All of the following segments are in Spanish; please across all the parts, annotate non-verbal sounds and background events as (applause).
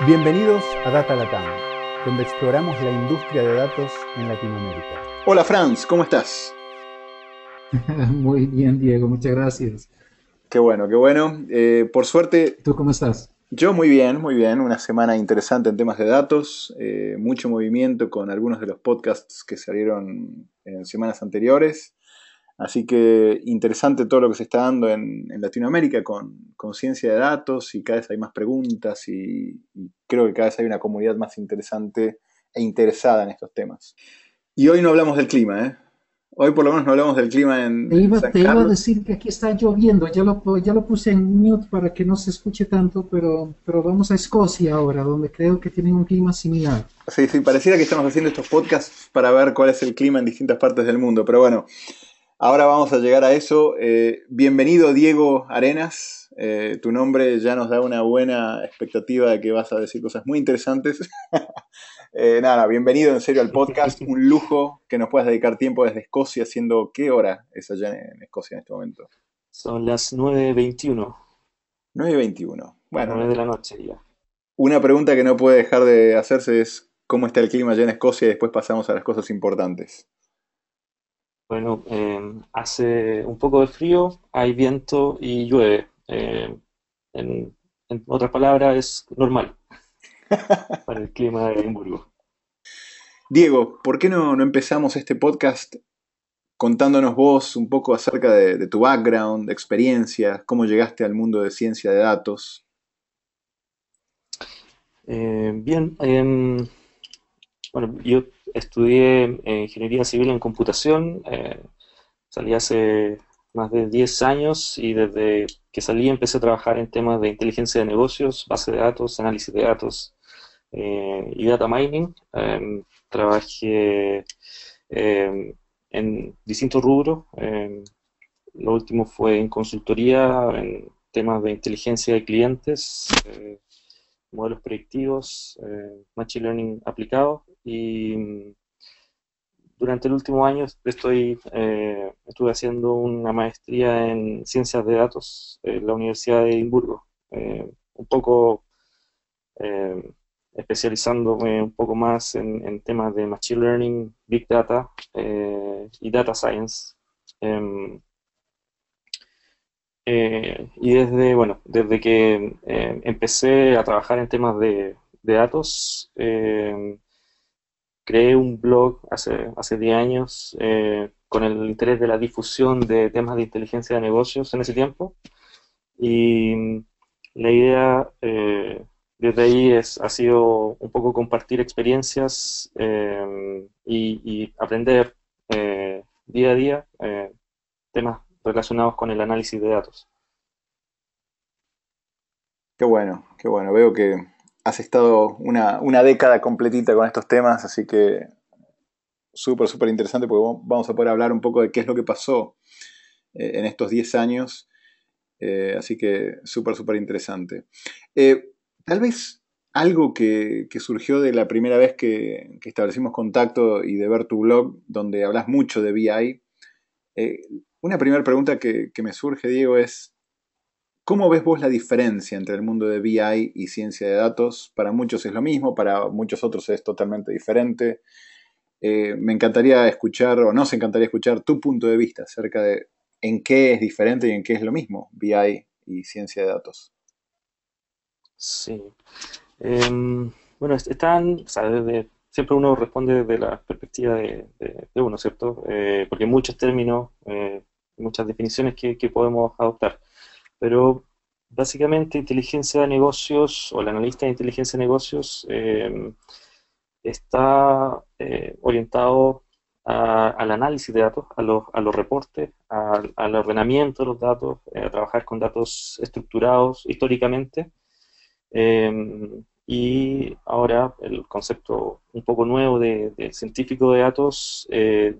Bienvenidos a Data Latam, donde exploramos la industria de datos en Latinoamérica. Hola Franz, ¿cómo estás? (laughs) Muy bien, Diego, muchas gracias. Qué bueno, qué bueno. Eh, por suerte... ¿Tú cómo estás? Yo muy bien, muy bien. Una semana interesante en temas de datos, eh, mucho movimiento con algunos de los podcasts que salieron en semanas anteriores. Así que interesante todo lo que se está dando en, Latinoamérica con, ciencia de datos y cada vez hay más preguntas y, creo que cada vez hay una comunidad más interesante e interesada en estos temas. Y hoy no hablamos del clima, ¿eh? Hoy por lo menos no hablamos del clima en. Te iba, te iba a decir que aquí está lloviendo, ya lo, ya lo puse en mute para que no se escuche tanto, pero, pero vamos a Escocia ahora, donde creo que tienen un clima similar. Sí, sí, pareciera que estamos haciendo estos podcasts para ver cuál es el clima en distintas partes del mundo, pero bueno, Ahora vamos a llegar a eso. Eh, bienvenido Diego Arenas. Eh, tu nombre ya nos da una buena expectativa de que vas a decir cosas muy interesantes. (laughs) Eh, nada, bienvenido en serio al podcast. Un lujo que nos puedas dedicar tiempo desde Escocia, siendo qué hora es allá en Escocia en este momento. Son las 9.21. 9.21. Bueno. 9 de la noche ya. Una pregunta que no puede dejar de hacerse es cómo está el clima allá en Escocia y después pasamos a las cosas importantes. Bueno, em, hace un poco de frío, hay viento y llueve. Em, en, otras palabras, es normal (laughs) para el clima de Edimburgo. Diego, ¿por qué no, empezamos este podcast contándonos vos un poco acerca de, tu background, de experiencia, cómo llegaste al mundo de ciencia de datos? Eh, bien, em, bueno, yo estudié eh, ingeniería civil en computación, eh, salí hace más de 10 años y desde que salí empecé a trabajar en temas de inteligencia de negocios, base de datos, análisis de datos eh, y data mining. Em, trabajé em, en distintos rubros. Em, lo último fue en consultoría, en temas de inteligencia de clientes, modelos predictivos, machine learning aplicado y durante el último año estoy, eh, estuve haciendo una maestría en ciencias de datos en la Universidad de Edimburgo, eh, un poco eh, especializándome un poco más en, temas de Machine Learning, Big Data y Data Science. Em, y desde, bueno, desde que empecé a trabajar en temas de datos, creé un blog hace, hace 10 años eh, con el interés de la difusión de temas de inteligencia de negocios en ese tiempo. Y mm, la idea eh, desde ahí es, ha sido un poco compartir experiencias eh, y, aprender día a día temas relacionados con el análisis de datos. Qué bueno, qué bueno. Veo que has estado una, década completita con estos temas, así que súper, súper interesante porque vamos a poder hablar un poco de qué es lo que pasó eh, en estos 10 años. Eh, así que súper, súper interesante. Eh, tal vez algo que, surgió de la primera vez que, establecimos contacto y de ver tu blog, donde hablas mucho de BI. una primera pregunta que, que me surge, Diego, es, ¿Cómo ves vos la diferencia entre el mundo de BI y ciencia de datos? Para muchos es lo mismo, para muchos otros es totalmente diferente. Eh, me encantaría escuchar, o nos encantaría escuchar, tu punto de vista acerca de en qué es diferente y en qué es lo mismo BI y ciencia de datos. Sí. Em, bueno, están, o sea, siempre uno responde desde la perspectiva de, uno, ¿cierto? Eh, porque hay muchos términos, eh, muchas definiciones que podemos adoptar pero básicamente inteligencia de negocios o el analista de inteligencia de negocios eh, está eh, orientado al análisis de datos, a los, a los reportes, al ordenamiento de los datos, eh, a trabajar con datos estructurados históricamente. y ahora el concepto un poco nuevo de, científico de datos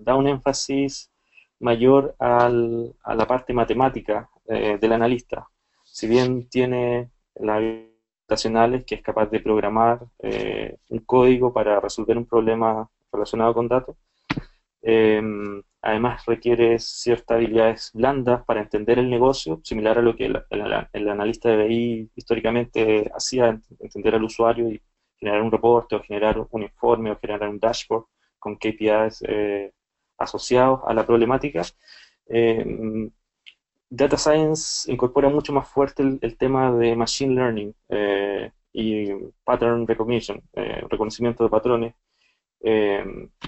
da un énfasis mayor al, a la parte matemática eh, del analista. Si bien tiene las computacionales que es capaz de programar eh, un código para resolver un problema relacionado con datos, em, además requiere ciertas habilidades blandas para entender el negocio, similar a lo que el, analista de BI históricamente hacía, entender al usuario y generar un reporte o generar un informe o generar un dashboard con KPIs eh, asociados a la problemática. Eh, Data Science incorpora mucho más fuerte el, tema de Machine Learning eh, y Pattern Recognition, reconocimiento de patrones,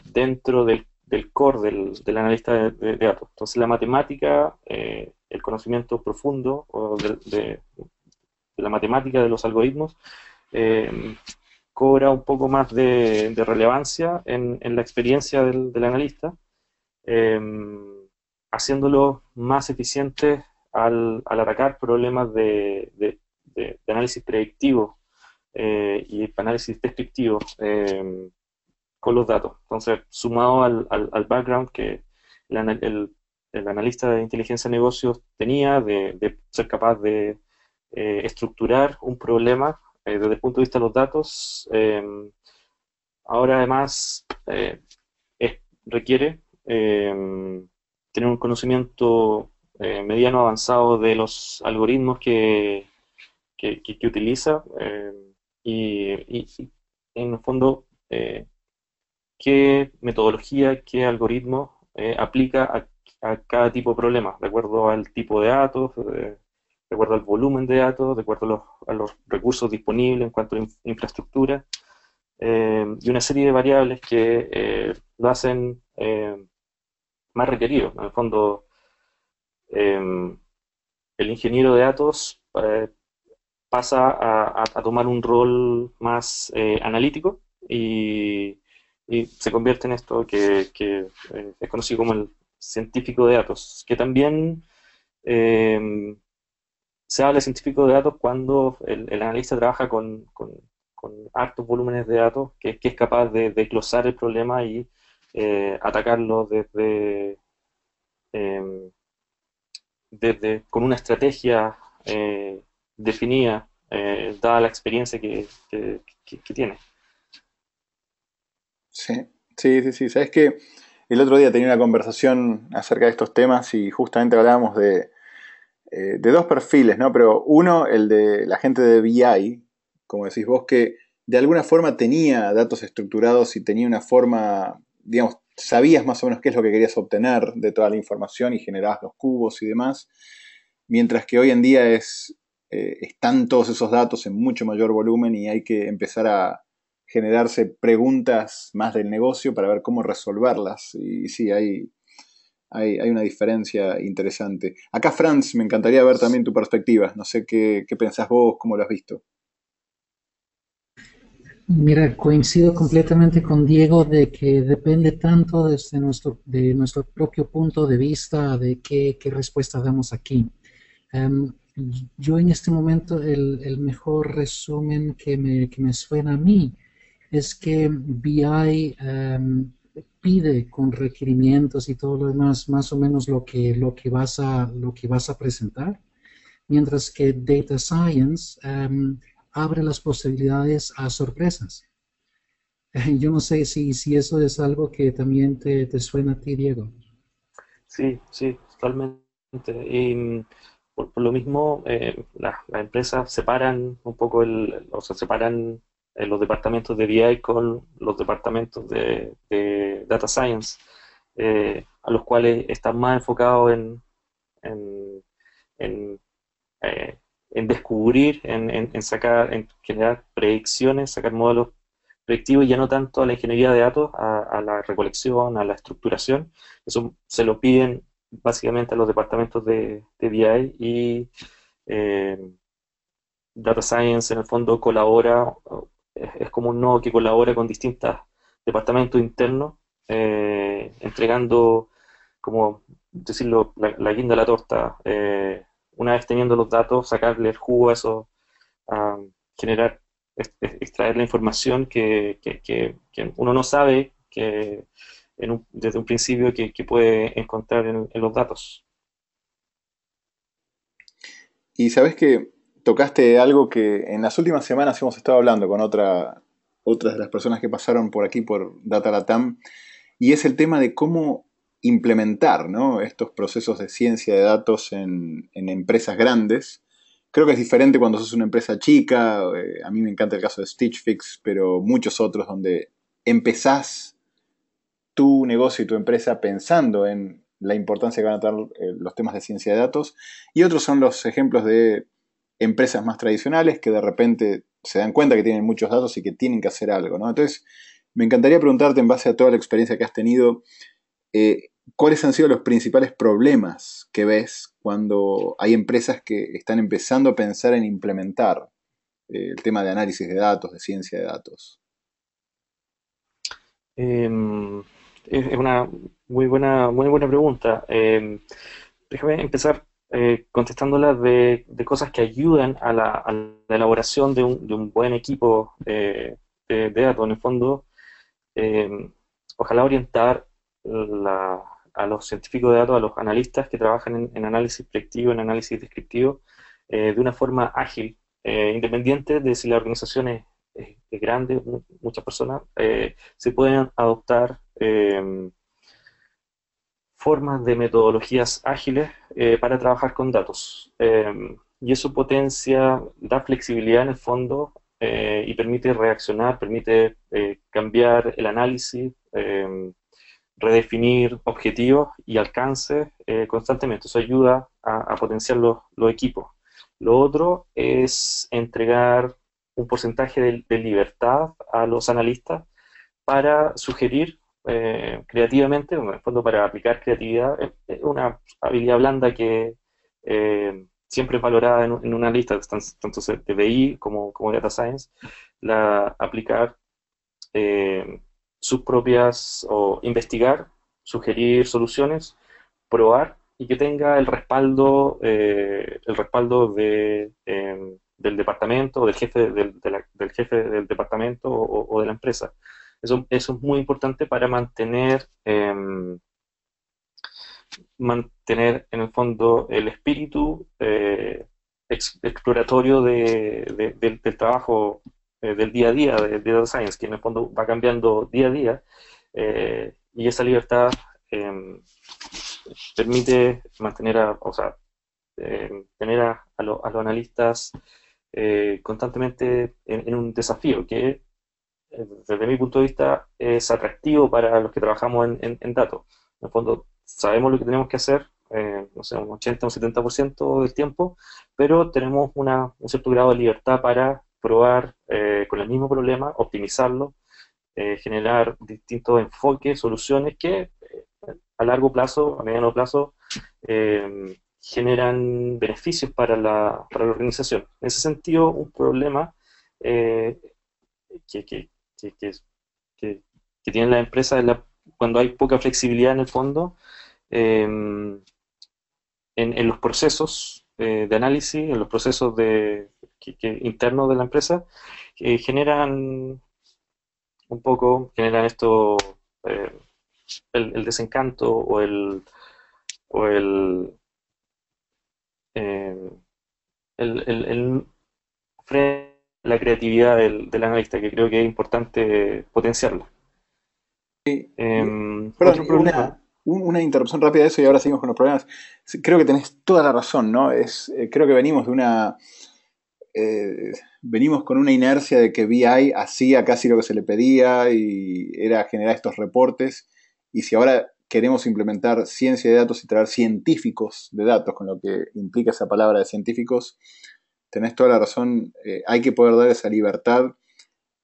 dentro del, core del, analista de, datos. Entonces la matemática, el conocimiento profundo de, la matemática de los algoritmos, cobra un poco más de, relevancia en, la experiencia del, analista, haciéndolo más eficiente al, atacar problemas de, análisis predictivo eh, y análisis descriptivo em, con los datos. Entonces, sumado al, background que el, analista de inteligencia de negocios tenía de, ser capaz de eh, estructurar un problema eh, desde el punto de vista de los datos, eh, ahora además eh, requiere tener un conocimiento mediano avanzado de los algoritmos que, que, utiliza y, en el fondo qué metodología, qué algoritmo aplica a, a, cada tipo de problema, de acuerdo al tipo de datos, de acuerdo al volumen de datos, de acuerdo a los, recursos disponibles en cuanto a infraestructura, eh, y una serie de variables que eh, lo hacen eh, más requerido. En el fondo, el ingeniero de datos pasa a, tomar un rol más analítico y, se convierte en esto que, que es conocido como el científico de datos, que también se habla de científico de datos cuando el, analista trabaja con, con, hartos volúmenes de datos, que, es capaz de desglosar el problema y eh, desde, em, desde con una estrategia eh, definida, eh, dada la experiencia que, tiene. Sí, sí, sí, sí. Sabes que el otro día tenía una conversación acerca de estos temas y justamente hablábamos de, eh, de dos perfiles, ¿no? Pero uno, el de la gente de BI, como decís vos, que de alguna forma tenía datos estructurados y tenía una forma, digamos, sabías más o menos qué es lo que querías obtener de toda la información y generabas los cubos y demás, mientras que hoy en día eh, están todos esos datos en mucho mayor volumen y hay que empezar a generarse preguntas más del negocio para ver cómo resolverlas. Y sí, hay, hay, una diferencia interesante. Acá, Franz, me encantaría ver también tu perspectiva. No sé qué, qué pensás vos, cómo lo has visto. Mira, coincido completamente con Diego de que depende tanto desde nuestro, de nuestro propio punto de vista de qué, qué respuesta damos aquí. Em, yo en este momento el, mejor resumen que me, que me, suena a mí es que BI pide con requerimientos y todo lo demás más o menos lo que, lo que, vas, a, lo que vas a presentar, mientras que Data Science em, abre las posibilidades a sorpresas. Yo no sé si, si eso es algo que también te, te suena a ti, Diego. Sí, sí, totalmente. Y mm, por, lo mismo, eh, las empresas separan un poco el, o sea, separan los departamentos de BI con los departamentos de, Data Science, eh, a los cuales están más enfocados en, en, eh, descubrir, en, sacar, en generar predicciones, sacar modelos predictivos y ya no tanto a la ingeniería de datos, a, la recolección, a la estructuración. Eso se lo piden básicamente a los departamentos de, BI y eh, Data Science en el fondo colabora es, como un nodo que colabora con distintos departamentos internos, eh, entregando, como decirlo, la, guinda de la torta. Eh, una vez teniendo los datos, sacarle el jugo a eso, generar, extraer la información que, uno no sabe que desde un principio que, puede encontrar en, en los datos. Y sabes que tocaste algo que en las últimas semanas hemos estado hablando con otra, otras de las personas que pasaron por aquí por Data Latam, y es el tema de cómo implementar estos procesos de ciencia de datos en, empresas grandes. Creo que es diferente cuando sos una empresa chica, eh, a mí me encanta el caso de Stitch Fix, pero muchos otros donde empezás tu negocio y tu empresa pensando en la importancia que van a tener eh, los temas de ciencia de datos. Y otros son los ejemplos de empresas más tradicionales que de repente se dan cuenta que tienen muchos datos y que tienen que hacer algo. Entonces, me encantaría preguntarte en base a toda la experiencia que has tenido, eh, ¿cuáles han sido los principales problemas que ves cuando hay empresas que están empezando a pensar en implementar eh, el tema de análisis de datos, de ciencia de datos? Em, es una muy buena, muy buena pregunta. Em, déjame empezar eh, contestándola de, cosas que ayudan a la, elaboración de un, buen equipo de, datos. En el fondo, em, ojalá orientar a los científicos de datos, a los analistas que trabajan en, análisis predictivo, en análisis descriptivo, eh, de una forma ágil, eh, independiente de si la organización es, grande, muchas personas, eh, se pueden adoptar formas de metodologías ágiles para trabajar con datos. Y eso potencia, da flexibilidad en el fondo y permite reaccionar, permite cambiar el análisis, redefinir objetivos y alcance eh, constantemente. Eso ayuda a, potenciar los, equipos. Lo otro es entregar un porcentaje de, libertad a los analistas para sugerir eh, creativamente, en el fondo para aplicar creatividad, es una habilidad blanda que eh, siempre es valorada en, en una lista, tanto de BI como, como Data Science, la aplicar sus propias, o investigar, sugerir soluciones, probar y que tenga el respaldo, eh, el respaldo de, em, del departamento, del jefe del, del jefe del departamento o, de la empresa. Eso, eso, es muy importante para mantener, em, mantener en el fondo el espíritu eh, exploratorio de, del trabajo eh, del día a día de, Data Science, que en el fondo va cambiando día a día, eh, y esa libertad em, permite mantener a, o sea, em, tener a, los analistas eh, constantemente en, un desafío que desde mi punto de vista es atractivo para los que trabajamos en, datos. En el fondo sabemos lo que tenemos que hacer, no sé, un 80 o un 70% del tiempo, pero tenemos una, un cierto grado de libertad para probar eh, con el mismo problema, optimizarlo, eh, generar distintos enfoques, soluciones que eh, a largo plazo, a mediano plazo, generan beneficios para la, para la organización. En ese sentido, un problema que, que, que, tienen las empresas es cuando hay poca flexibilidad en el fondo en, en, los procesos de análisis, en los procesos de, que, internos de la empresa que generan un poco, generan esto, eh, el, desencanto o el, o el, eh, el, la creatividad del, analista, que creo que es importante potenciarla. Em, una, una, interrupción rápida de eso y ahora seguimos con los problemas. Creo que tenés toda la razón, ¿no? Es, eh, creo que venimos de una eh, venimos con una inercia de que BI hacía casi lo que se le pedía y era generar estos reportes. Y si ahora queremos implementar ciencia de datos y traer científicos de datos, con lo que implica esa palabra de científicos, tenés toda la razón, eh, hay que poder dar esa libertad.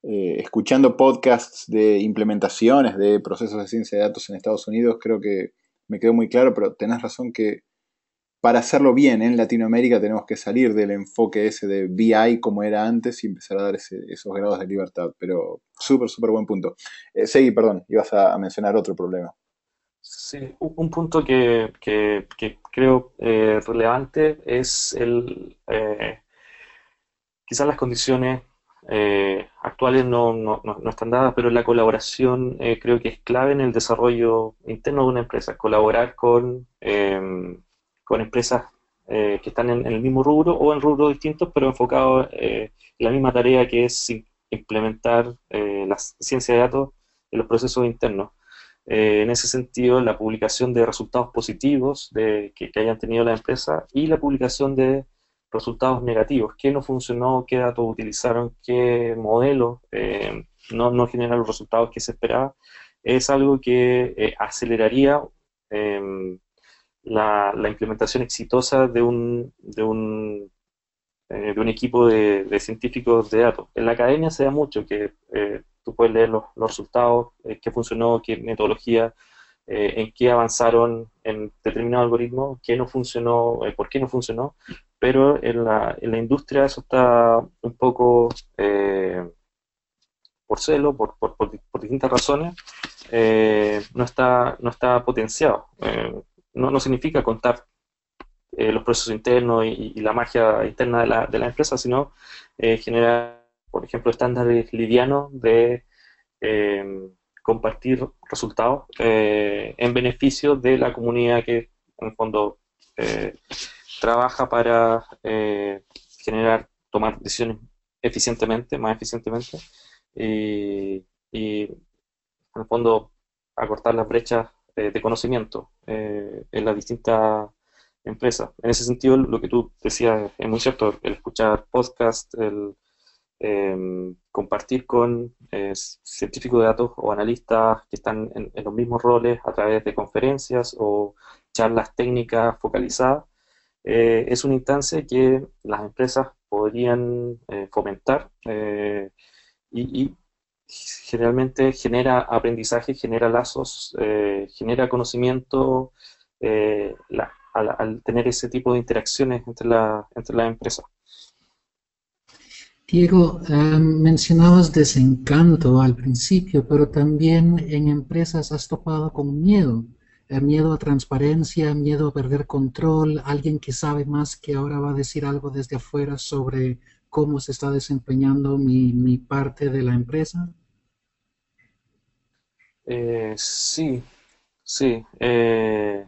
Eh, escuchando podcasts de implementaciones de procesos de ciencia de datos en Estados Unidos, creo que me quedó muy claro, pero tenés razón que para hacerlo bien en Latinoamérica tenemos que salir del enfoque ese de BI como era antes y empezar a dar esos grados de libertad. Pero súper, súper buen punto. Eh, Segui, perdón, ibas a, mencionar otro problema. Sí, un, punto que, creo eh, relevante es el eh, quizás las condiciones eh, actuales no, no, no, están dadas, pero la colaboración creo que es clave en el desarrollo interno de una empresa. Colaborar con con empresas eh, que están en, el mismo rubro o en rubros distintos, pero enfocados eh, en la misma tarea que es implementar eh, la ciencia de datos en los procesos internos. Eh, en ese sentido, la publicación de resultados positivos de, que, hayan tenido la empresa y la publicación de resultados negativos, qué no funcionó, qué datos utilizaron, qué modelos eh, no, no generaron los resultados que se esperaba, es algo que aceleraría em, la, la, implementación exitosa de un, de un, de un equipo de, de, científicos de datos. En la academia se da mucho que tú puedes leer los, resultados, eh, qué funcionó, qué metodología, eh, en qué avanzaron en determinado algoritmo, qué no funcionó, eh, por qué no funcionó, pero en la, en la industria eso está un poco por celo, por, por, por, distintas razones, no, está, no está potenciado. No, no, significa contar los procesos internos y, y, la magia interna de la, de la empresa, sino generar por ejemplo, estándares livianos de eh, compartir resultados eh, en beneficio de la comunidad que en el fondo eh, trabaja para generar, tomar decisiones eficientemente, más eficientemente y, en el fondo acortar las brechas de conocimiento en las distintas empresas. En ese sentido, lo que tú decías es muy cierto, el escuchar podcast, el Em, compartir con eh, científicos de datos o analistas que están en, los mismos roles a través de conferencias o charlas técnicas focalizadas, eh, es una instancia que las empresas podrían eh, fomentar y, generalmente genera aprendizaje, genera lazos, genera conocimiento al, tener ese tipo de interacciones entre, la, entre las empresas. Diego, em, mencionabas desencanto al principio, pero también en empresas has topado con miedo, eh, miedo a transparencia, miedo a perder control, alguien que sabe más que ahora va a decir algo desde afuera sobre cómo se está desempeñando mi, mi parte de la empresa. Eh, sí, sí. Eh,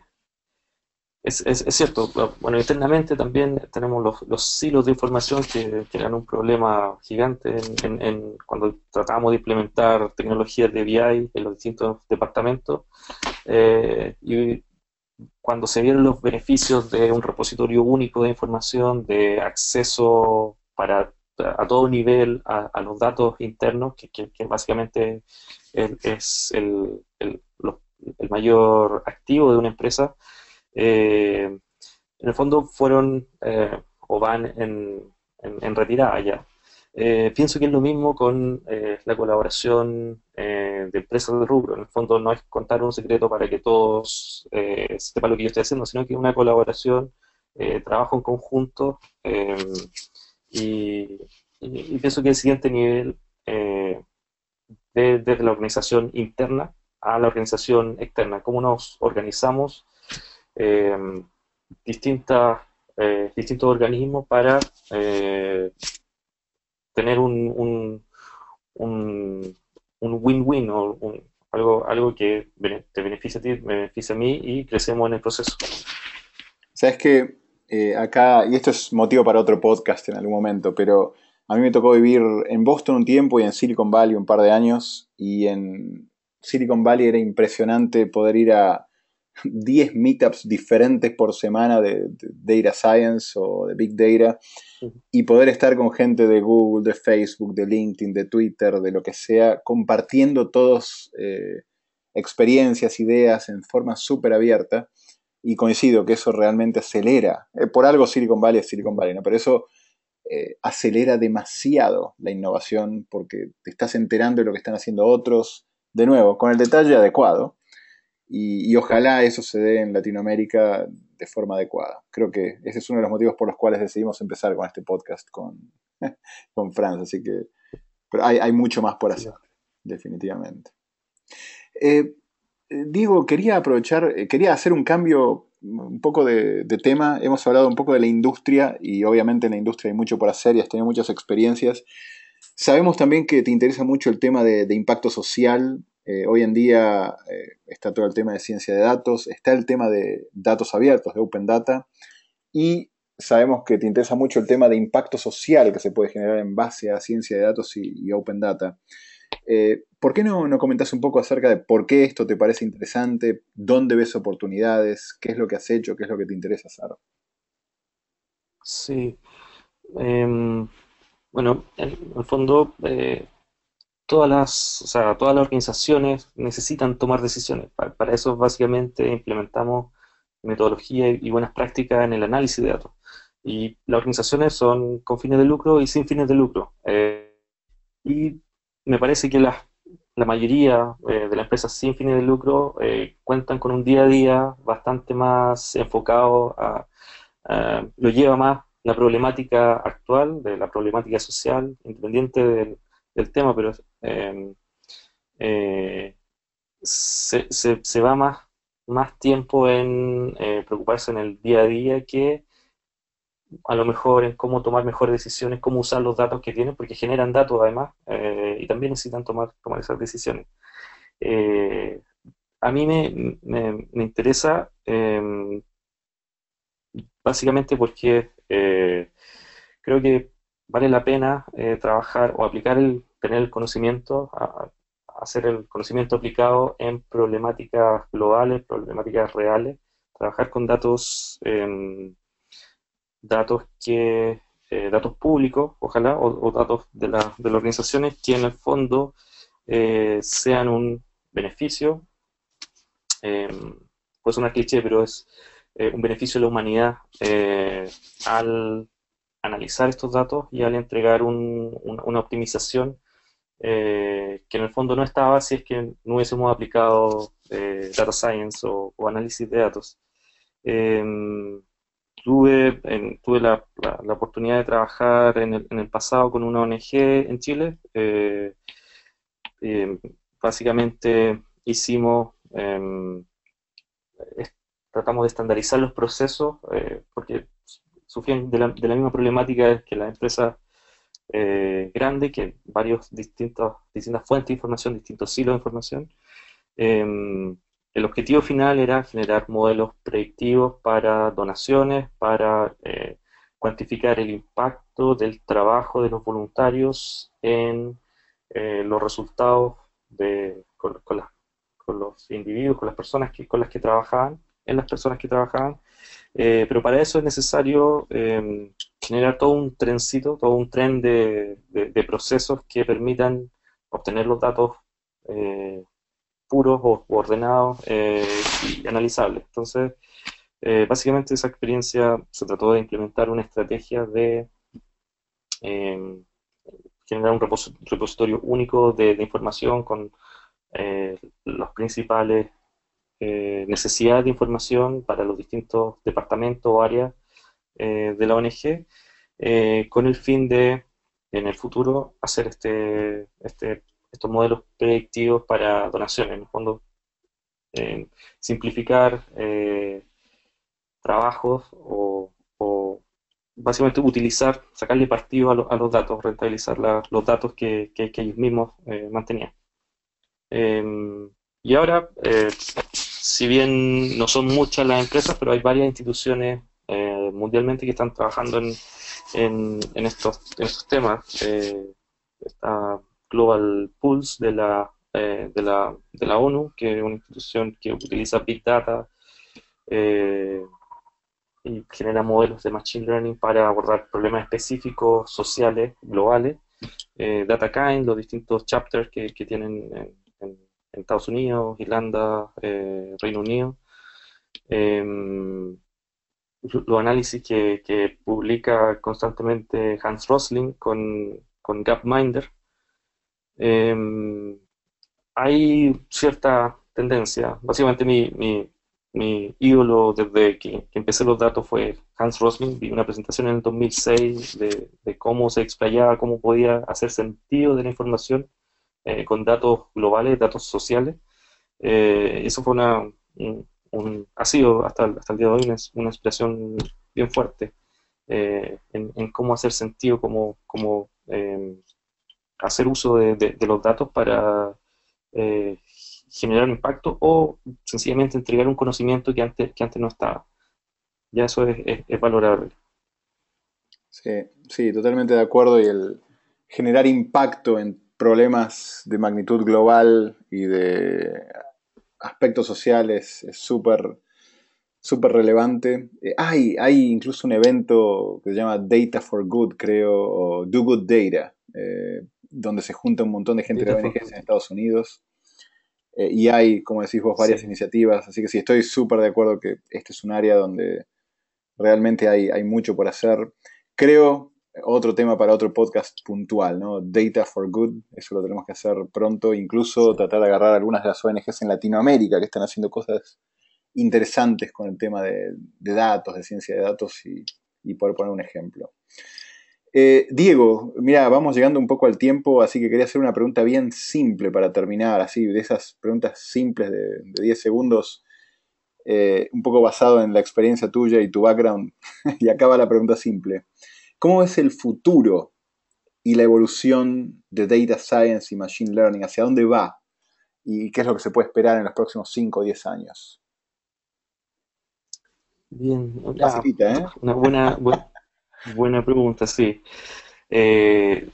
es, es, cierto, bueno, internamente también tenemos los, los silos de información que, eran un problema gigante en, cuando tratábamos de implementar tecnologías de BI en los distintos departamentos. Eh, y cuando se vieron los beneficios de un repositorio único de información, de acceso para a todo nivel a, a los datos internos, que, que, básicamente es el, el, el mayor activo de una empresa, eh, en el fondo fueron eh, o van en, en, retirada ya. Eh, pienso que es lo mismo con la colaboración de empresas de rubro. En el fondo no es contar un secreto para que todos sepan lo que yo estoy haciendo, sino que es una colaboración, trabajo en conjunto y, pienso que el siguiente nivel desde la organización interna a la organización externa, cómo nos organizamos eh, distintas, eh, distintos organismos para eh, tener un win-win o algo, algo que te beneficia a ti, beneficia a mí y crecemos en el proceso. Sabes que acá, y esto es motivo para otro podcast en algún momento, pero a mí me tocó vivir en Boston un tiempo y en Silicon Valley un par de años, y en Silicon Valley era impresionante poder ir a (laughs) 10 meetups diferentes por semana de, Data Science o de Big Data y poder estar con gente de Google, de Facebook, de LinkedIn, de Twitter, de lo que sea, compartiendo todos eh, experiencias, ideas en forma súper abierta. Y coincido que eso realmente acelera. Eh, por algo Silicon Valley es Silicon Valley, ¿no? Pero eso eh, acelera demasiado la innovación porque te estás enterando de lo que están haciendo otros, de nuevo, con el detalle adecuado y, ojalá eso se dé en Latinoamérica de forma adecuada. Creo que ese es uno de los motivos por los cuales decidimos empezar con este podcast con, (laughs) con Franz, así que pero hay, hay mucho más por hacer, definitivamente. Eh, eh, Diego, quería aprovechar, quería hacer un cambio un poco de, tema. Hemos hablado un poco de la industria y obviamente en la industria hay mucho por hacer y has tenido muchas experiencias. Sabemos también que te interesa mucho el tema de, impacto social eh, hoy en día eh, está todo el tema de ciencia de datos, está el tema de datos abiertos, de Open Data, y sabemos que te interesa mucho el tema de impacto social que se puede generar en base a ciencia de datos y, Open Data. Eh, ¿Por qué no, no comentas un poco acerca de por qué esto te parece interesante? ¿Dónde ves oportunidades? ¿Qué es lo que has hecho? ¿Qué es lo que te interesa hacer? Sí. Em, bueno, en el fondo, eh, todas las, o sea, todas las organizaciones necesitan tomar decisiones. Para, eso básicamente implementamos metodología y, buenas prácticas en el análisis de datos. Y las organizaciones son con fines de lucro y sin fines de lucro. Eh, y me parece que la, la mayoría eh, de las empresas sin fines de lucro eh, cuentan con un día a día bastante más enfocado a, lo lleva más la problemática actual, de la problemática social, independiente del, tema, pero em, se, se, se, va más, más tiempo en preocuparse en el día a día que a lo mejor en cómo tomar mejores decisiones, cómo usar los datos que tienen, porque generan datos además eh, y también necesitan tomar, tomar esas decisiones. Eh, a mí me, me, interesa em, básicamente porque eh, creo que vale la pena trabajar o aplicar el, tener el conocimiento, hacer el conocimiento aplicado en problemáticas globales, problemáticas reales, trabajar con datos em, datos que eh, datos públicos, ojalá, o, datos de, la, de, las organizaciones que en el fondo eh, sean un beneficio, eh, puede sonar cliché, pero es eh, un beneficio de la humanidad al analizar estos datos y al entregar una optimización que en el fondo no estaba si es que no hubiésemos aplicado data science o, o, análisis de datos tuve, tuve la, la, oportunidad de trabajar en el, en el, pasado con una ONG en Chile. Eh, eh, básicamente hicimos, em, tratamos de estandarizar los procesos eh, porque sufrían de la, de la, misma problemática que las empresas grandes, que varios distintos, distintas fuentes de información, distintos silos de información. El objetivo final era generar modelos predictivos para donaciones, para eh, cuantificar el impacto del trabajo de los voluntarios en eh, los resultados de, con, los individuos, con las personas que, con las que trabajaban, en las personas que trabajaban. Eh, pero para eso es necesario em, generar todo un trencito, todo un tren de, de procesos que permitan obtener los datos puros o, ordenados eh, y analizables. Entonces, eh, básicamente esa experiencia se trató de implementar una estrategia de em, generar un repositorio único de, información con eh, las principales necesidades de información para los distintos departamentos o áreas de la ONG, con el fin de, en el futuro, hacer este, este estos modelos predictivos para donaciones, en el fondo eh, simplificar eh, trabajos o, básicamente utilizar, sacarle partido a, los datos, rentabilizar los datos que, ellos mismos eh, mantenían. Em, y ahora, si bien no son muchas las empresas, pero hay varias instituciones mundialmente que están trabajando en, en, estos, en estos temas. está Global Pulse de la, eh, de la, de la ONU, que es una institución que utiliza Big Data eh, y genera modelos de Machine Learning para abordar problemas específicos sociales globales. Eh, DataKind, los distintos chapters que, que tienen en, Estados Unidos, Irlanda, eh, Reino Unido. Em, los análisis que, que, publica constantemente Hans Rosling con, con Gapminder, Em, hay cierta tendencia. Básicamente mi, mi, ídolo desde que, empecé los datos fue Hans Rosling. Vi una presentación en el 2006 de, cómo se explayaba, cómo podía hacer sentido de la información eh, con datos globales, datos sociales. Eh, eso fue una, un, ha sido hasta, hasta el día de hoy una, una inspiración bien fuerte eh, en, en, cómo hacer sentido, cómo, cómo em, hacer uso de, los datos para eh, generar impacto o sencillamente entregar un conocimiento que antes, que antes no estaba. Ya eso es, es, valorable. Sí, sí, totalmente de acuerdo. Y el generar impacto en problemas de magnitud global y de aspectos sociales es súper súper relevante. Eh, hay, hay incluso un evento que se llama Data for Good, creo, o Do Good Data, eh, donde se junta un montón de gente de ONGs en Estados Unidos. Eh, y hay, como decís vos, varias iniciativas. Así que sí, estoy súper de acuerdo que este es un área donde realmente hay, hay mucho por hacer. Creo, otro tema para otro podcast puntual, ¿no? Data for Good, eso lo tenemos que hacer pronto. Incluso tratar de agarrar algunas de las ONGs en Latinoamérica que están haciendo cosas interesantes con el tema de, datos, de ciencia de datos y, poder poner un ejemplo. Eh, Diego, mira, vamos llegando un poco al tiempo, así que quería hacer una pregunta bien simple para terminar, así, de esas preguntas simples de, 10 segundos, eh, un poco basado en la experiencia tuya y tu background. (laughs) y acaba la pregunta simple. ¿Cómo es el futuro y la evolución de Data Science y Machine Learning? ¿Hacia dónde va? ¿Y qué es lo que se puede esperar en los próximos 5 o 10 años? Bien, ¿eh? una, buena, buena pregunta, sí. Eh,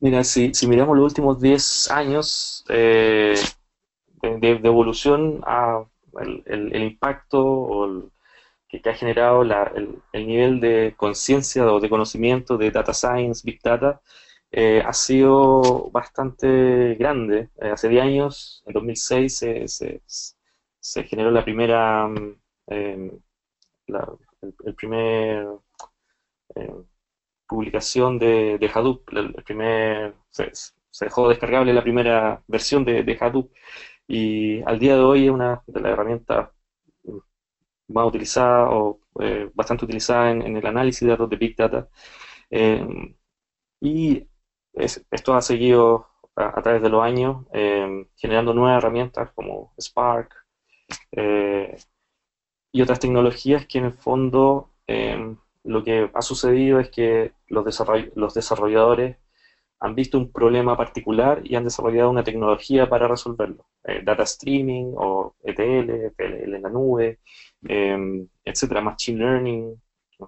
mira, si, si, miramos los últimos 10 años eh, de, evolución, a el, impacto o que, ha generado el, nivel de conciencia o de conocimiento de data science, big data, ha sido bastante grande. hace 10 años, en 2006, se, se, se generó la primera mm, el, primer eh, publicación de, Hadoop, el, primer se, dejó descargable la primera versión de, Hadoop y al día de hoy es una de las herramientas más utilizadas o eh, bastante utilizada en, el análisis de datos de Big Data. Eh, y esto ha seguido a, través de los años generando nuevas herramientas como Spark, y otras tecnologías que en el fondo lo que ha sucedido es que los, desarrolladores han visto un problema particular y han desarrollado una tecnología para resolverlo. Eh, data streaming o ETL, ETL en la nube, eh, etcétera, machine learning,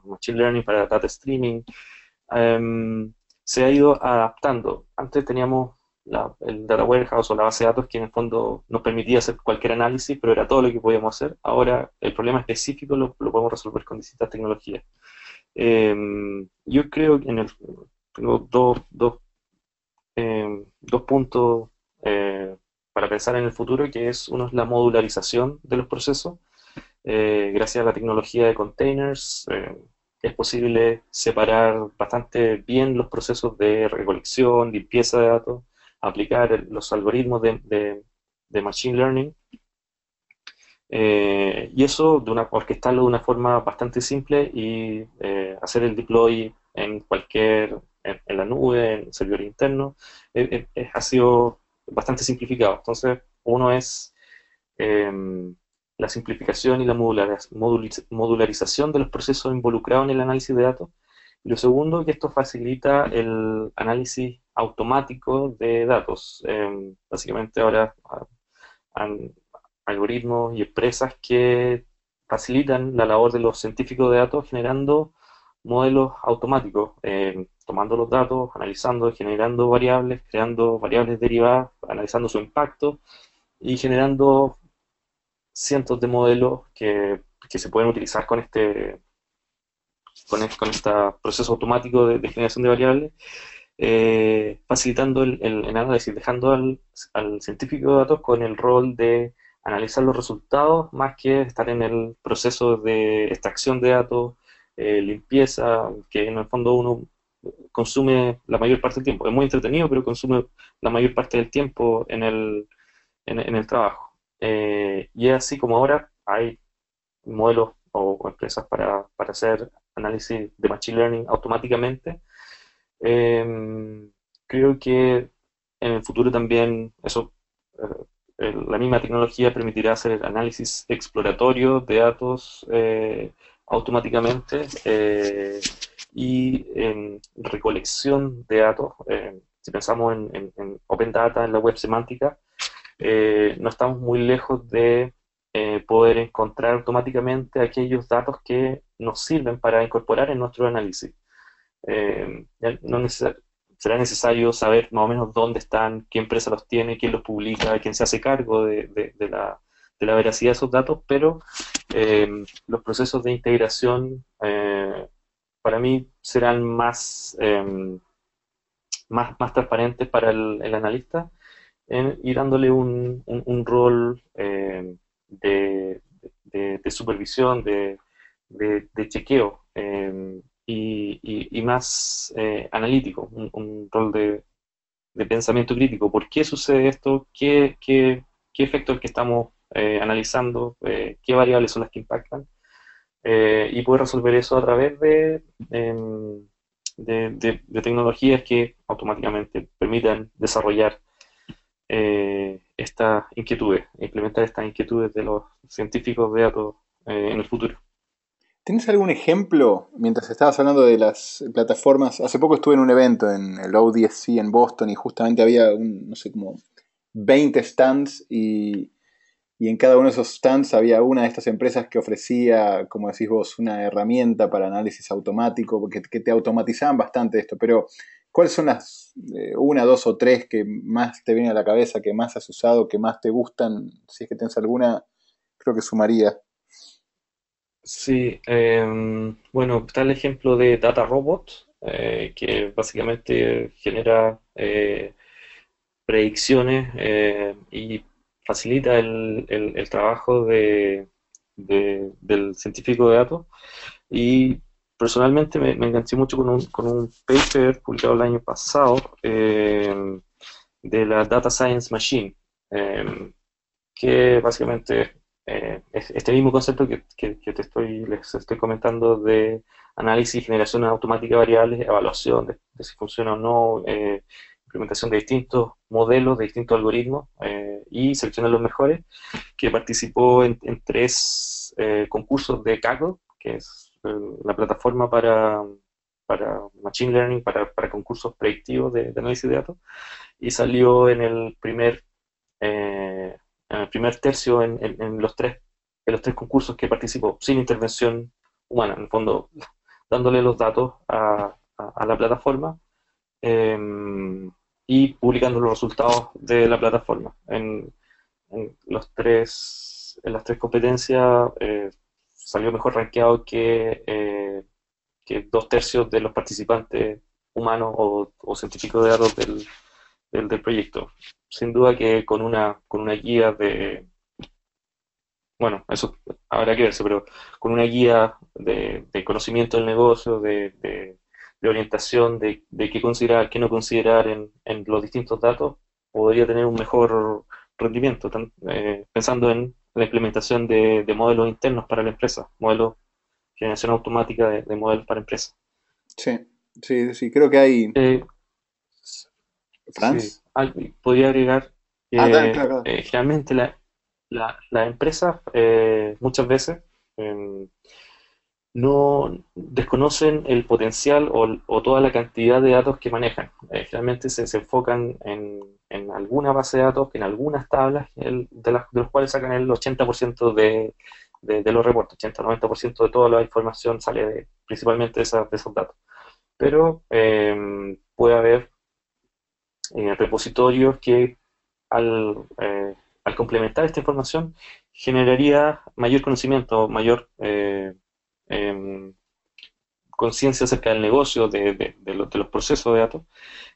machine learning para data streaming, em, se ha ido adaptando. Antes teníamos el data warehouse o la base de datos que en el fondo nos permitía hacer cualquier análisis, pero era todo lo que podíamos hacer. Ahora el problema específico lo, podemos resolver con distintas tecnologías. Em, yo creo que en el, tengo dos, dos, em, dos puntos eh, para pensar en el futuro, que es uno es la modularización de los procesos. Eh, gracias a la tecnología de containers, eh, es posible separar bastante bien los procesos de recolección, limpieza de datos, aplicar los algoritmos de, Machine Learning eh, y eso de una, orquestarlo de una forma bastante simple y eh, hacer el deploy en cualquier, en, la nube, en servidor interno, eh, ha sido bastante simplificado. Entonces, uno es em, la simplificación y la modularización de los procesos involucrados en el análisis de datos. Y lo segundo, que esto facilita el análisis automático de datos. Em, básicamente ahora hay algoritmos y empresas que facilitan la labor de los científicos de datos generando modelos automáticos, em, tomando los datos, analizando, generando variables, creando variables derivadas, analizando su impacto y generando cientos de modelos que, se pueden utilizar con este con, este, proceso automático de generación de variables eh, facilitando el, análisis, dejando al, científico de datos con el rol de analizar los resultados más que estar en el proceso de extracción de datos, eh, limpieza, que en el fondo uno consume la mayor parte del tiempo. Es muy entretenido, pero consume la mayor parte del tiempo en el, en, el trabajo. Eh, y es así como ahora hay modelos o, empresas para, para hacer análisis de Machine Learning automáticamente Em, creo que en el futuro también eso, eh, la misma tecnología permitirá hacer análisis exploratorio de datos eh, automáticamente eh, y en recolección de datos. si pensamos en, Open Data, en la web semántica, no estamos muy lejos de poder encontrar automáticamente aquellos datos que nos sirven para incorporar en nuestro análisis. Eh, no será necesario saber más o menos dónde están, qué empresa los tiene, quién los publica, quién se hace cargo de, la, veracidad de esos datos, pero em, los procesos de integración eh, para mí serán más, em, más, más transparentes para el, analista y dándole un, rol em, de, supervisión, de, chequeo y, más eh, analítico, un, rol de, pensamiento crítico. ¿Por qué sucede esto? ¿Qué, qué, qué efectos que estamos eh, analizando? Eh, ¿Qué variables son las que impactan? y poder resolver eso a través de, em, de, tecnologías que automáticamente permitan desarrollar estas inquietudes, implementar estas inquietudes de los científicos de datos en el futuro. ¿Tienes algún ejemplo, mientras estabas hablando de las plataformas? Hace poco estuve en un evento en el ODSC en Boston y justamente había, un, no sé, como 20 stands y, en cada uno de esos stands había una de estas empresas que ofrecía, como decís vos, una herramienta para análisis automático, que, que te automatizaban bastante esto, pero ¿cuáles son las eh, una, dos o tres que más te vienen a la cabeza, que más has usado, que más te gustan? Si es que tienes alguna, creo que sumaría. Sí, em, bueno, está el ejemplo de Data Robot, eh, que básicamente genera eh, predicciones eh, y facilita el, el, trabajo de, del científico de datos. Y personalmente me, enganché mucho con un, con un paper publicado el año pasado em, de la Data Science Machine, em, que básicamente eh, este mismo concepto que, te estoy, les estoy comentando de análisis generación automática de variables, evaluación de, si funciona o no, eh, implementación de distintos modelos, de distintos algoritmos eh, y seleccionar los mejores, que participó en, tres concursos de Kaggle, que es la plataforma para, para Machine Learning, para, para concursos predictivos de, análisis de datos, y salió en el primer en el primer tercio en, los tres, en los tres concursos que participó, sin intervención humana, en el fondo (laughs) dándole los datos a, la plataforma em, y publicando los resultados de la plataforma. En, los tres, en las tres competencias eh, salió mejor rankeado que, eh, que dos tercios de los participantes humanos o, o científicos de datos del, del, proyecto. Sin duda que con una, con una guía de, bueno, eso habrá que verse, pero con una guía de, conocimiento del negocio, de, de, orientación, de, qué considerar, qué no considerar en, en, los distintos datos, podría tener un mejor rendimiento, eh, pensando en la implementación de, modelos internos para la empresa, modelos, generación automática de, modelos para empresas. Sí, sí, sí, creo que hay... Eh, Franz. podría agregar que ah, eh, generalmente la, la, empresa eh, muchas veces em, no desconocen el potencial o, toda la cantidad de datos que manejan. Eh, generalmente se, enfocan en, en, alguna base de datos, en algunas tablas, de, las, de los cuales sacan el 80% de, de, los reportes, 80-90% de toda la información sale principalmente de, de esos datos. Pero em, puede haber eh, repositorios que al, eh, complementar esta información generaría mayor conocimiento, mayor eh, em, conciencia acerca del negocio, de, de, los procesos de datos,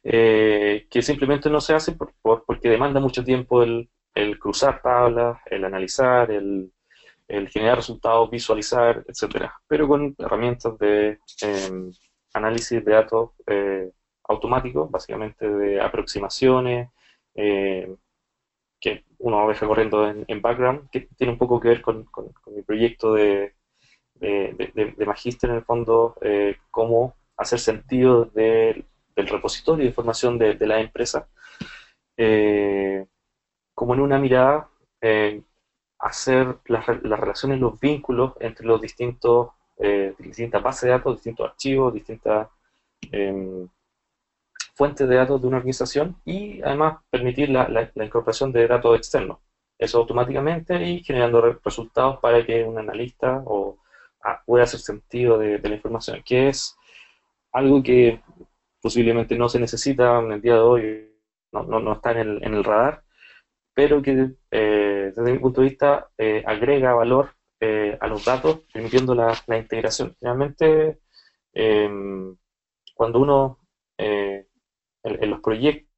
que simplemente no se hace por, porque demanda mucho tiempo el, el cruzar tablas, el analizar, el, el generar resultados, visualizar, etcétera, pero con herramientas de em, análisis de datos automático, básicamente de aproximaciones, eh, que uno deja corriendo en, background, que tiene un poco que ver con, mi proyecto de, de, magíster en el fondo, eh, cómo hacer sentido del repositorio de información de, la empresa, eh, como en una mirada, hacer las, las, relaciones, los vínculos entre los distintos, distintas bases de datos, distintos archivos, distintas em, fuentes de datos de una organización y además permitir la, la, incorporación de datos externos. Eso automáticamente y generando resultados para que un analista o, ah, pueda hacer sentido de, la información, que es algo que posiblemente no se necesita en el día de hoy, no, no, está en el, en el, radar, pero que eh, desde mi punto de vista eh, agrega valor eh, a los datos, permitiendo la, la integración. Finalmente, em, cuando uno en, los proyectos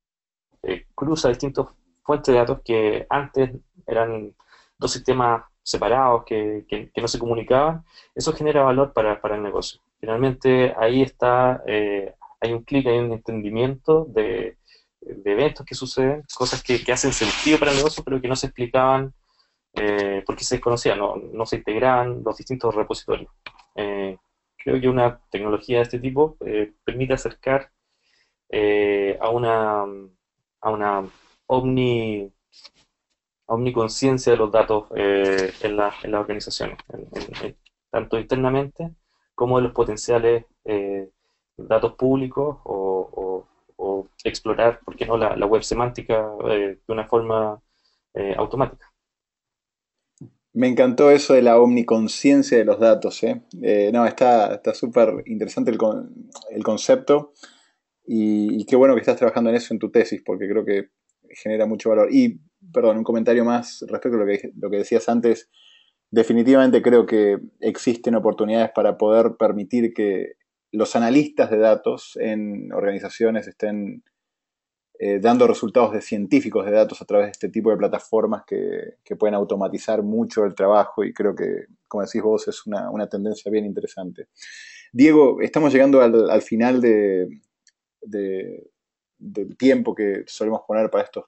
cruza distintas fuentes de datos que antes eran dos sistemas separados que, que, no se comunicaban, eso genera valor para, para el negocio. Finalmente, ahí está, hay un clic, hay un entendimiento de, de eventos que suceden, cosas que, que, hacen sentido para el negocio, pero que no se explicaban eh, porque se desconocían, no, no, se integraban los distintos repositorios. Eh, creo que una tecnología de este tipo eh, permite acercar eh, a una a una omni omniconciencia de los datos en, la, en, las organizaciones, tanto internamente como de los potenciales datos públicos o explorar, ¿por qué no?, la, web semántica eh, de una forma eh, automática. Me encantó eso de la omniconciencia de los datos. ¿eh? no, está súper interesante el, el, concepto y, qué bueno que estás trabajando en eso en tu tesis, porque creo que genera mucho valor. Y, perdón, un comentario más respecto a lo que, lo que decías antes. Definitivamente creo que existen oportunidades para poder permitir que los analistas de datos en organizaciones estén eh, dando resultados de científicos de datos a través de este tipo de plataformas que, pueden automatizar mucho el trabajo y creo que, como decís vos, es una, tendencia bien interesante. Diego, estamos llegando al, final de, del tiempo que solemos poner para estos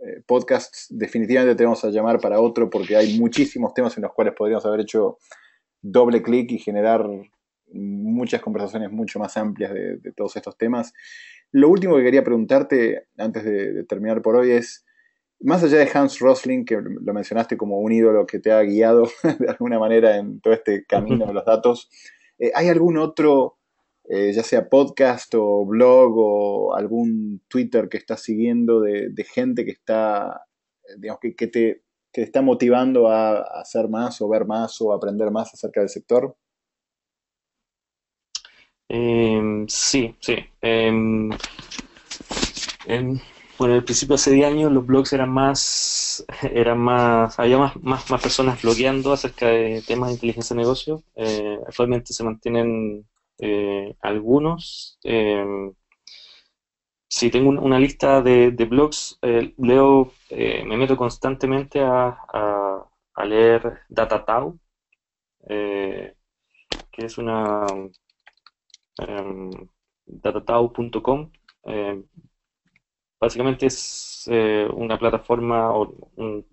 eh, podcasts. Definitivamente te vamos a llamar para otro porque hay muchísimos temas en los cuales podríamos haber hecho doble clic y generar muchas conversaciones mucho más amplias de, todos estos temas. Lo último que quería preguntarte antes de, terminar por hoy es, más allá de Hans Rosling, que lo mencionaste como un ídolo que te ha guiado (laughs) de alguna manera en todo este camino de los datos, eh, ¿hay algún otro, eh, ya sea podcast o blog o algún Twitter que estás siguiendo de, gente que está, digamos, que, te, que te está motivando a hacer más o ver más o aprender más acerca del sector? Em, sí, sí. Em, bueno, al principio hace 10 años los blogs eran más, (laughs) eran más, había más, más, personas blogueando acerca de temas de inteligencia de negocio. Eh, actualmente se mantienen eh, algunos. Eh, sí, tengo una lista de, blogs, eh, leo, me meto constantemente a, a, a leer DataTau, que es una Em, datatau.com. Em, básicamente es eh, una plataforma o un,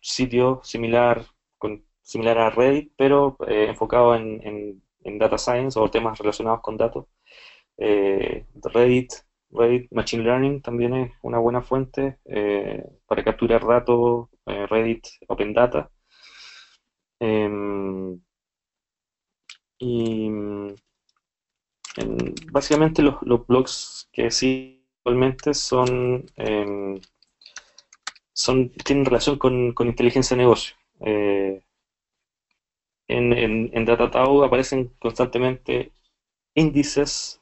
sitio similar, similar a Reddit, pero eh, enfocado en, data science o temas relacionados con datos. Eh, Reddit, Reddit Machine Learning también es una buena fuente para capturar datos, Reddit Open Data. Em, y básicamente los, blogs que sí actualmente son, em, son tienen relación con, inteligencia de negocio. Eh, en, en, en DataTau aparecen constantemente índices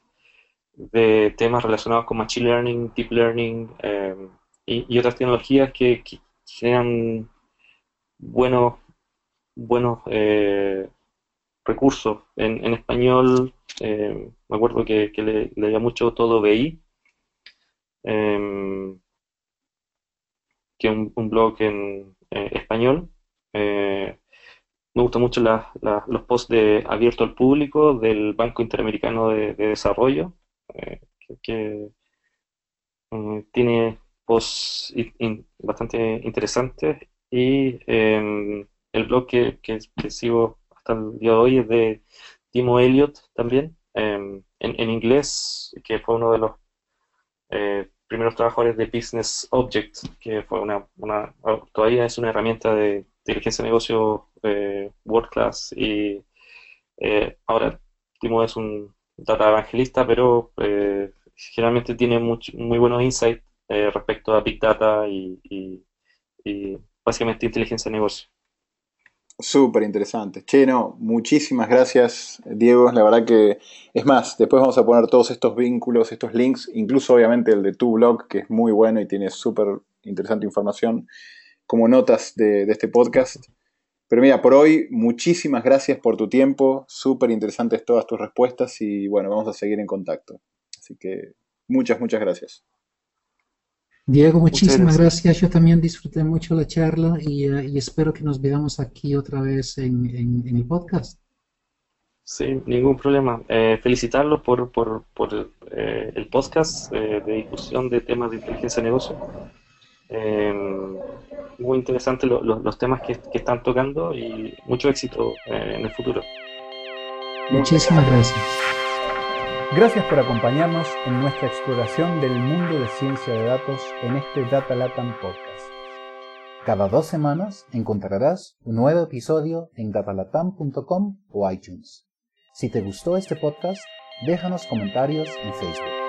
de temas relacionados con Machine Learning, Deep Learning em, y, otras tecnologías que, generan buenos, buenos eh, recursos. En, español, eh, me acuerdo que, que le, leía mucho todo BI, em, que es un, blog en eh, español. Eh, me gustan mucho los posts de abierto al público del Banco Interamericano de, Desarrollo, que, tiene posts bastante interesantes. Y em, el blog que, que, sigo hasta el día de hoy es de Timo Elliott también, em, en, inglés, que fue uno de los eh, primeros trabajadores de Business Object, que fue una, una, todavía es una herramienta de inteligencia de negocio eh, world class y eh, ahora Timo es un data evangelista, pero generalmente tiene muy buenos insights respecto a Big Data y, y básicamente inteligencia de negocio. Súper interesante. Che, no, muchísimas gracias, Diego. La verdad que, es más, después vamos a poner todos estos vínculos, estos links, incluso obviamente el de tu blog, que es muy bueno y tiene súper interesante información, como notas de, de, este podcast. Pero mira, por hoy, muchísimas gracias por tu tiempo, súper interesantes todas tus respuestas y bueno, vamos a seguir en contacto. Así que muchas, muchas gracias. Diego, muchísimas gracias. Yo también disfruté mucho la charla y, uh, y espero que nos veamos aquí otra vez en, en, en el podcast. Sí, ningún problema. Eh, felicitarlos por, por, por eh, el podcast eh, de difusión de temas de inteligencia de negocio. Muy interesantes lo, lo, los temas que, que, están tocando y mucho éxito en el futuro. Muchísimas gracias. Gracias por acompañarnos en nuestra exploración del mundo de ciencia de datos en este Data Latam Podcast. Cada dos semanas encontrarás un nuevo episodio en datalatam.com o iTunes. Si te gustó este podcast, déjanos comentarios en Facebook.